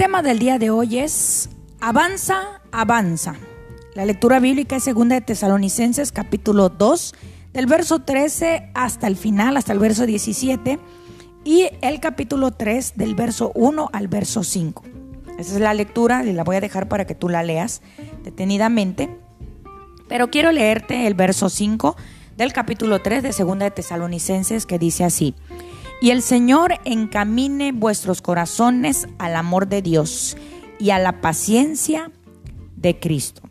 Tema del día de hoy es Avanza, avanza. La lectura bíblica es segunda de Tesalonicenses capítulo 2, del verso 13 hasta el final, hasta el verso 17, y el capítulo 3 del verso 1 al verso 5. Esa es la lectura y la voy a dejar para que tú la leas detenidamente. Pero quiero leerte el verso 5 del capítulo 3 de segunda de Tesalonicenses que dice así: y el Señor encamine vuestros corazones al amor de Dios y a la paciencia de Cristo.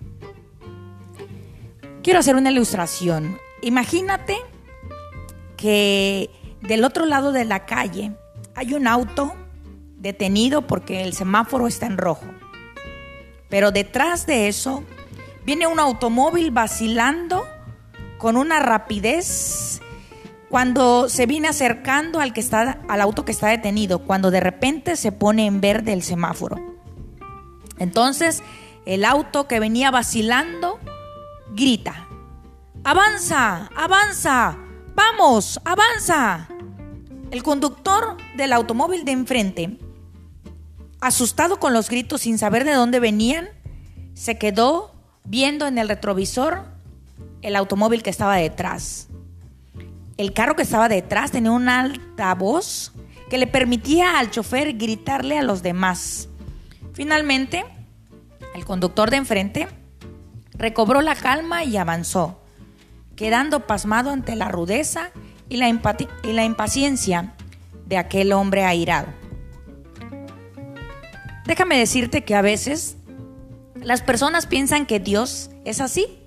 Quiero hacer una ilustración. Imagínate que del otro lado de la calle hay un auto detenido porque el semáforo está en rojo. Pero detrás de eso viene un automóvil vacilando con una rapidez cuando se viene acercando al, que está, al auto que está detenido, cuando de repente se pone en verde el semáforo. Entonces el auto que venía vacilando grita, avanza, avanza, vamos, avanza. El conductor del automóvil de enfrente, asustado con los gritos sin saber de dónde venían, se quedó viendo en el retrovisor el automóvil que estaba detrás el carro que estaba detrás tenía un altavoz que le permitía al chofer gritarle a los demás. Finalmente, el conductor de enfrente recobró la calma y avanzó, quedando pasmado ante la rudeza y la, y la impaciencia de aquel hombre airado. Déjame decirte que a veces las personas piensan que Dios es así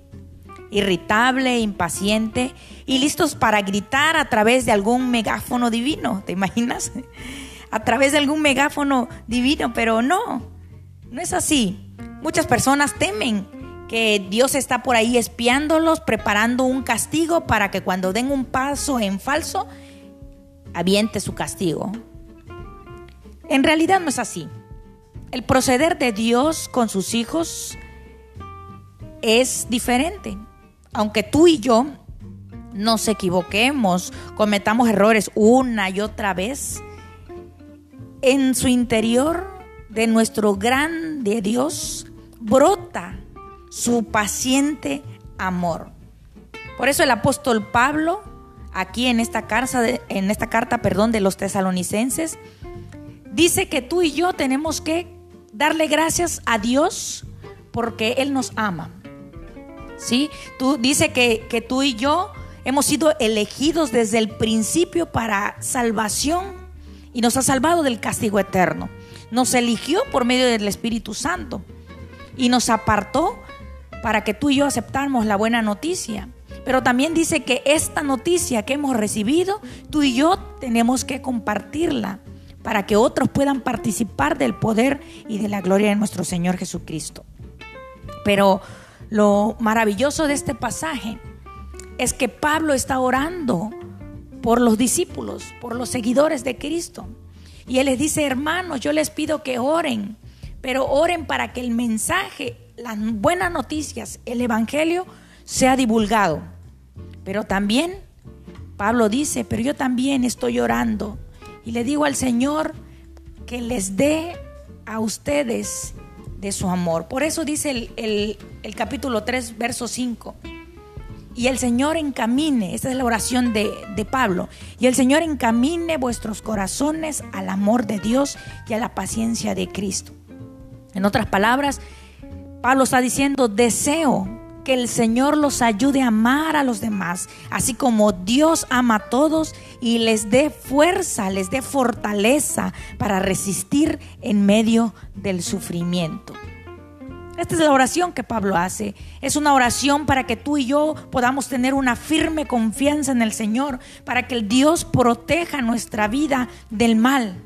irritable, impaciente y listos para gritar a través de algún megáfono divino, ¿te imaginas? A través de algún megáfono divino, pero no, no es así. Muchas personas temen que Dios está por ahí espiándolos, preparando un castigo para que cuando den un paso en falso, aviente su castigo. En realidad no es así. El proceder de Dios con sus hijos es diferente aunque tú y yo nos equivoquemos, cometamos errores una y otra vez, en su interior de nuestro grande Dios brota su paciente amor. Por eso el apóstol Pablo, aquí en esta carta, de, en esta carta perdón, de los tesalonicenses, dice que tú y yo tenemos que darle gracias a Dios porque Él nos ama. ¿Sí? Tú dice que, que tú y yo hemos sido elegidos desde el principio para salvación y nos ha salvado del castigo eterno. Nos eligió por medio del Espíritu Santo y nos apartó para que tú y yo aceptáramos la buena noticia. Pero también dice que esta noticia que hemos recibido, tú y yo tenemos que compartirla para que otros puedan participar del poder y de la gloria de nuestro Señor Jesucristo. Pero lo maravilloso de este pasaje es que Pablo está orando por los discípulos, por los seguidores de Cristo. Y él les dice, hermanos, yo les pido que oren, pero oren para que el mensaje, las buenas noticias, el Evangelio sea divulgado. Pero también, Pablo dice, pero yo también estoy orando y le digo al Señor que les dé a ustedes de su amor. Por eso dice el, capítulo 3, verso 5. Y el Señor encamine, esta es la oración de, de Pablo, y el Señor encamine vuestros corazones al amor de Dios y a la paciencia de Cristo. En otras palabras, Pablo está diciendo, deseo que el Señor los ayude a amar a los demás, así como Dios ama a todos y les dé fuerza, les dé fortaleza para resistir en medio del sufrimiento. Esta es la oración que Pablo hace. Es una oración para que tú y yo podamos tener una firme confianza en el Señor, para que el Dios proteja nuestra vida del mal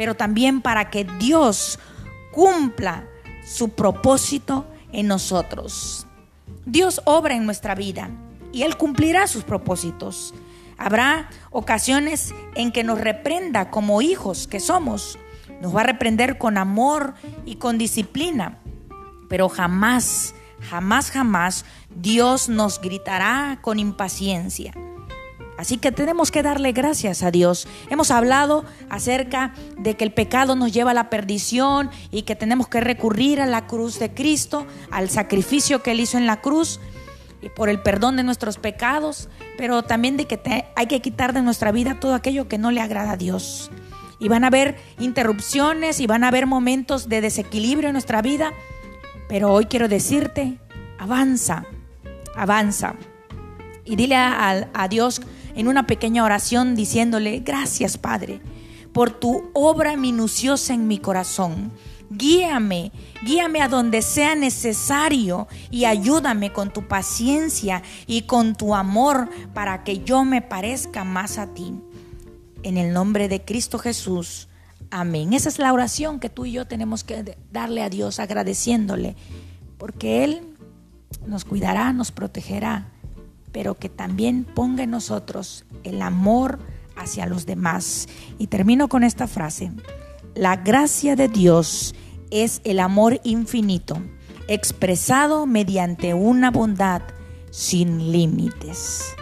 pero también para que Dios cumpla su propósito en nosotros. Dios obra en nuestra vida y Él cumplirá sus propósitos. Habrá ocasiones en que nos reprenda como hijos que somos. Nos va a reprender con amor y con disciplina. Pero jamás, jamás, jamás Dios nos gritará con impaciencia. Así que tenemos que darle gracias a Dios. Hemos hablado acerca de que el pecado nos lleva a la perdición y que tenemos que recurrir a la cruz de Cristo, al sacrificio que Él hizo en la cruz y por el perdón de nuestros pecados, pero también de que hay que quitar de nuestra vida todo aquello que no le agrada a Dios. Y van a haber interrupciones y van a haber momentos de desequilibrio en nuestra vida, pero hoy quiero decirte, avanza, avanza. Y dile a, Dios, en una pequeña oración diciéndole, gracias Padre, por tu obra minuciosa en mi corazón. Guíame, guíame a donde sea necesario y ayúdame con tu paciencia y con tu amor para que yo me parezca más a ti. En el nombre de Cristo Jesús. Amén. Esa es la oración que tú y yo tenemos que darle a Dios agradeciéndole, porque Él nos cuidará, nos protegerá pero que también ponga en nosotros el amor hacia los demás. Y termino con esta frase. La gracia de Dios es el amor infinito, expresado mediante una bondad sin límites.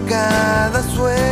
Cada sueño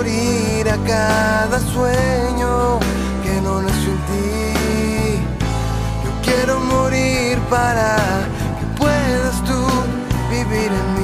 morir a cada sueño que no nació en ti. Yo quiero morir para que puedas tú vivir en mí.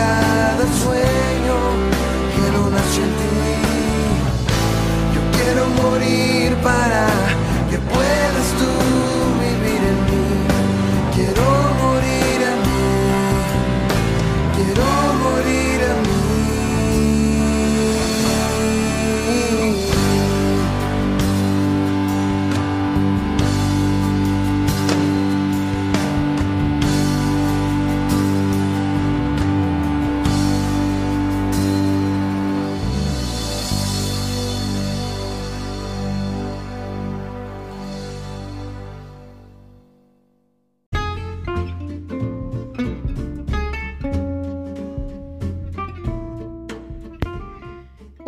Cada sueño que no nació en ti. Yo quiero morir para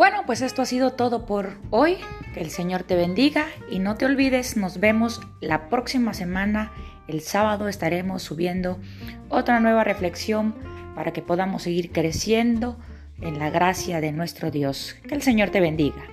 Bueno, pues esto ha sido todo por hoy. Que el Señor te bendiga y no te olvides, nos vemos la próxima semana. El sábado estaremos subiendo otra nueva reflexión para que podamos seguir creciendo en la gracia de nuestro Dios. Que el Señor te bendiga.